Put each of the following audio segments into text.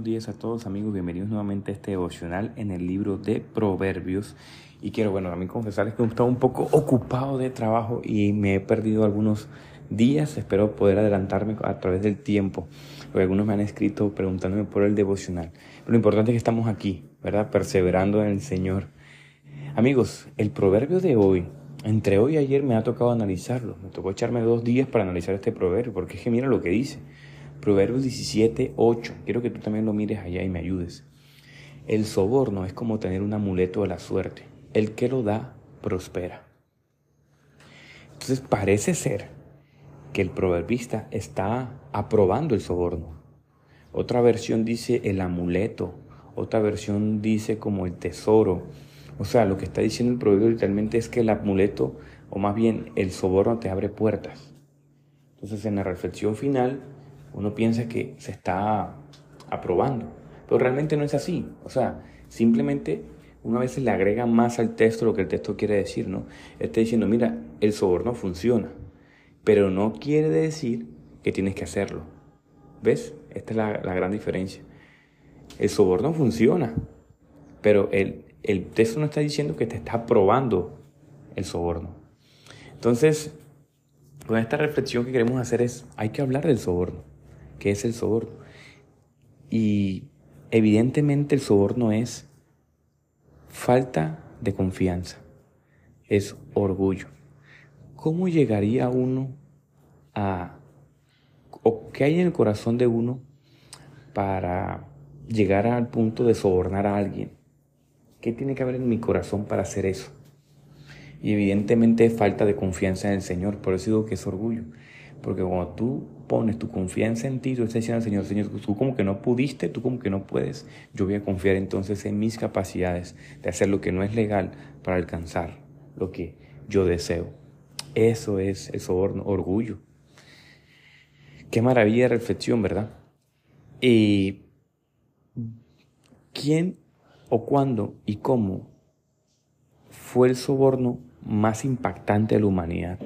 Buenos días a todos amigos, bienvenidos nuevamente a este devocional en el libro de Proverbios. Y quiero, bueno, también confesarles que he estado un poco ocupado de trabajo y me he perdido algunos días. Espero poder adelantarme a través del tiempo. Porque algunos me han escrito preguntándome por el devocional. lo importante es que estamos aquí, ¿verdad? Perseverando en el Señor. Amigos, el proverbio de hoy, entre hoy y ayer me ha tocado analizarlo. Me tocó echarme dos días para analizar este proverbio, porque es que mira lo que dice. Proverbios 17, 8. Quiero que tú también lo mires allá y me ayudes. El soborno es como tener un amuleto de la suerte. El que lo da, prospera. Entonces parece ser que el proverbista está aprobando el soborno. Otra versión dice el amuleto, otra versión dice como el tesoro. O sea, lo que está diciendo el proverbio literalmente es que el amuleto, o más bien el soborno, te abre puertas. Entonces en la reflexión final, uno piensa que se está aprobando, pero realmente no es así. O sea, simplemente una vez le agrega más al texto lo que el texto quiere decir, ¿no? Está diciendo, mira, el soborno funciona, pero no quiere decir que tienes que hacerlo. ¿Ves? Esta es la, la gran diferencia. El soborno funciona, pero el, el texto no está diciendo que te está aprobando el soborno. Entonces, con esta reflexión que queremos hacer es, hay que hablar del soborno que es el soborno. Y evidentemente el soborno es falta de confianza, es orgullo. ¿Cómo llegaría uno a, o qué hay en el corazón de uno para llegar al punto de sobornar a alguien? ¿Qué tiene que haber en mi corazón para hacer eso? Y evidentemente es falta de confianza en el Señor, por eso digo que es orgullo. Porque cuando tú pones tu confianza en ti, tú estás diciendo al Señor, Señor, tú como que no pudiste, tú como que no puedes, yo voy a confiar entonces en mis capacidades de hacer lo que no es legal para alcanzar lo que yo deseo. Eso es el soborno, orgullo. Qué maravilla de reflexión, ¿verdad? Y quién o cuándo y cómo fue el soborno más impactante de la humanidad.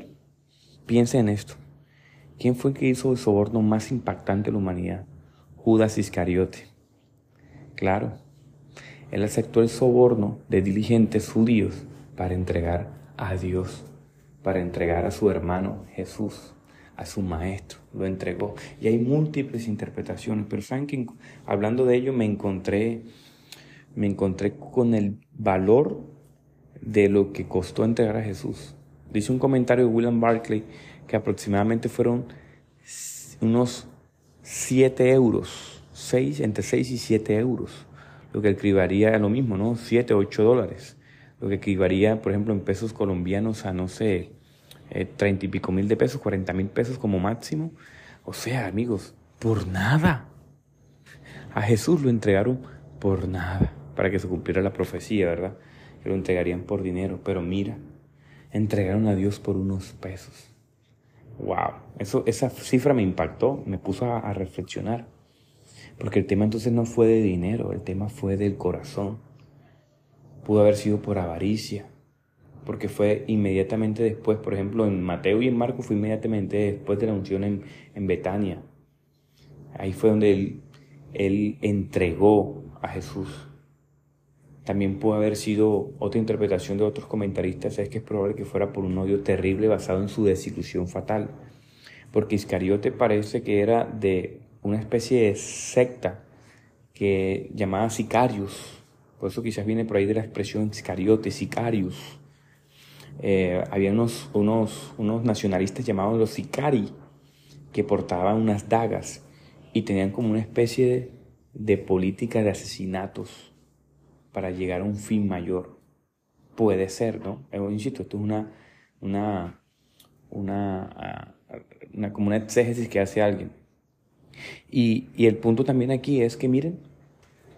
Piensa en esto. ¿Quién fue que hizo el soborno más impactante de la humanidad? Judas Iscariote. Claro, él aceptó el soborno de diligentes judíos para entregar a Dios, para entregar a su hermano Jesús, a su maestro, lo entregó. Y hay múltiples interpretaciones, pero saben hablando de ello me encontré, me encontré con el valor de lo que costó entregar a Jesús. Dice un comentario de William Barclay que aproximadamente fueron unos 7 euros, 6, entre 6 y 7 euros, lo que equivalería a lo mismo, ¿no? 7, 8 dólares, lo que equivalería, por ejemplo, en pesos colombianos a, no sé, eh, 30 y pico mil de pesos, 40 mil pesos como máximo. O sea, amigos, por nada. A Jesús lo entregaron por nada, para que se cumpliera la profecía, ¿verdad? Que lo entregarían por dinero, pero mira, entregaron a Dios por unos pesos. Wow, eso, esa cifra me impactó, me puso a, reflexionar. Porque el tema entonces no fue de dinero, el tema fue del corazón. Pudo haber sido por avaricia, porque fue inmediatamente después, por ejemplo, en Mateo y en Marco fue inmediatamente después de la unción en, en Betania. Ahí fue donde él, él entregó a Jesús. También pudo haber sido otra interpretación de otros comentaristas, es que es probable que fuera por un odio terrible basado en su desilusión fatal, porque Iscariote parece que era de una especie de secta que llamaba Sicarius, por eso quizás viene por ahí de la expresión Iscariote, Sicarius. Eh, había unos, unos, unos nacionalistas llamados los Sicari, que portaban unas dagas y tenían como una especie de, de política de asesinatos para llegar a un fin mayor. Puede ser, ¿no? Yo insisto, esto es una, una, una, ah, una, como una exégesis que hace alguien. Y, y el punto también aquí es que, miren,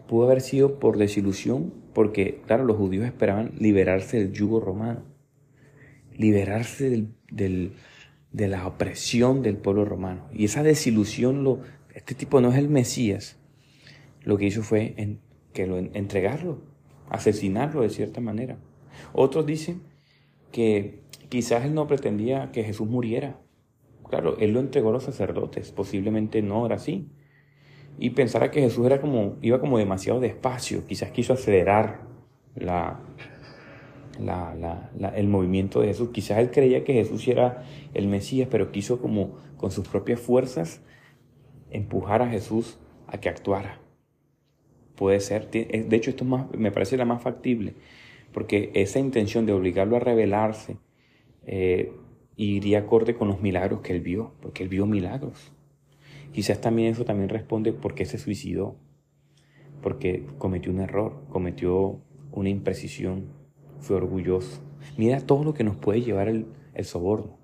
pudo haber sido por desilusión, porque, claro, los judíos esperaban liberarse del yugo romano, liberarse del, del, de la opresión del pueblo romano. Y esa desilusión, lo, este tipo no es el Mesías, lo que hizo fue en, que lo, entregarlo, asesinarlo de cierta manera. Otros dicen que quizás él no pretendía que Jesús muriera. Claro, él lo entregó a los sacerdotes, posiblemente no era así. y pensara que Jesús era como, iba como demasiado despacio, quizás quiso acelerar la, el movimiento de Jesús. Quizás él creía que Jesús era el Mesías, pero quiso como con sus propias fuerzas empujar a Jesús a que actuara. Puede ser, de hecho esto más, me parece la más factible, porque esa intención de obligarlo a rebelarse eh, iría acorde con los milagros que él vio, porque él vio milagros. Quizás también eso también responde por qué se suicidó, porque cometió un error, cometió una imprecisión, fue orgulloso. Mira todo lo que nos puede llevar el, el soborno.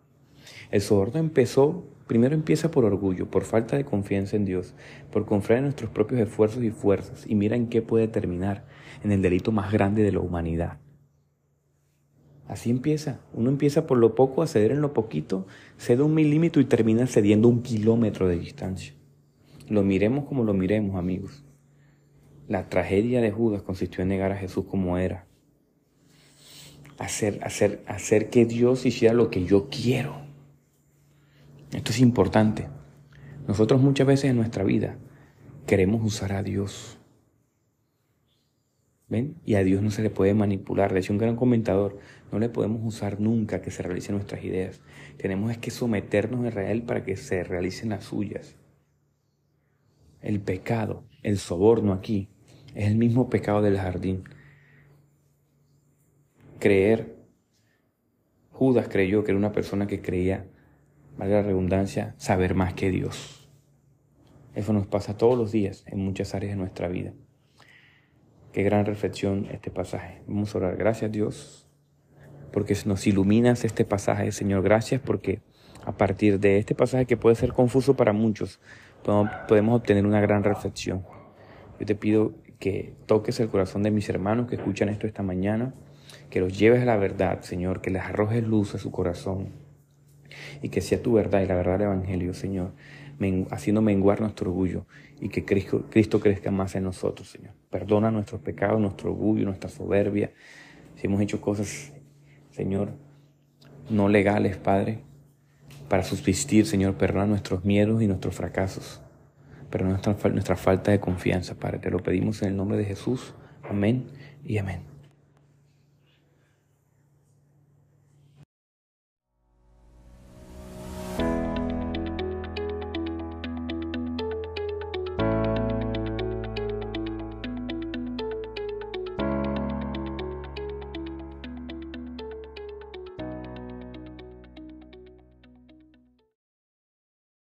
El soborno empezó, primero empieza por orgullo, por falta de confianza en Dios, por confiar en nuestros propios esfuerzos y fuerzas. Y mira en qué puede terminar, en el delito más grande de la humanidad. Así empieza. Uno empieza por lo poco a ceder en lo poquito, cede un milímetro y termina cediendo un kilómetro de distancia. Lo miremos como lo miremos, amigos. La tragedia de Judas consistió en negar a Jesús como era. Hacer, hacer, hacer que Dios hiciera lo que yo quiero. Esto es importante. Nosotros muchas veces en nuestra vida queremos usar a Dios. ¿Ven? Y a Dios no se le puede manipular. Decía un gran comentador, no le podemos usar nunca que se realicen nuestras ideas. Tenemos que someternos a Israel para que se realicen las suyas. El pecado, el soborno aquí, es el mismo pecado del jardín. Creer. Judas creyó que era una persona que creía, valga la redundancia, saber más que Dios. Eso nos pasa todos los días en muchas áreas de nuestra vida. Qué gran reflexión este pasaje. Vamos a orar. Gracias Dios porque nos iluminas este pasaje, Señor. Gracias porque a partir de este pasaje que puede ser confuso para muchos, podemos obtener una gran reflexión. Yo te pido que toques el corazón de mis hermanos que escuchan esto esta mañana, que los lleves a la verdad, Señor, que les arrojes luz a su corazón y que sea tu verdad y la verdad del Evangelio, Señor, haciendo menguar nuestro orgullo y que Cristo, Cristo crezca más en nosotros, Señor. Perdona nuestros pecados, nuestro orgullo, nuestra soberbia, si hemos hecho cosas, Señor, no legales, Padre, para subsistir, Señor, perdona nuestros miedos y nuestros fracasos. Pero nuestra, nuestra falta de confianza, Padre. Te lo pedimos en el nombre de Jesús. Amén y amén.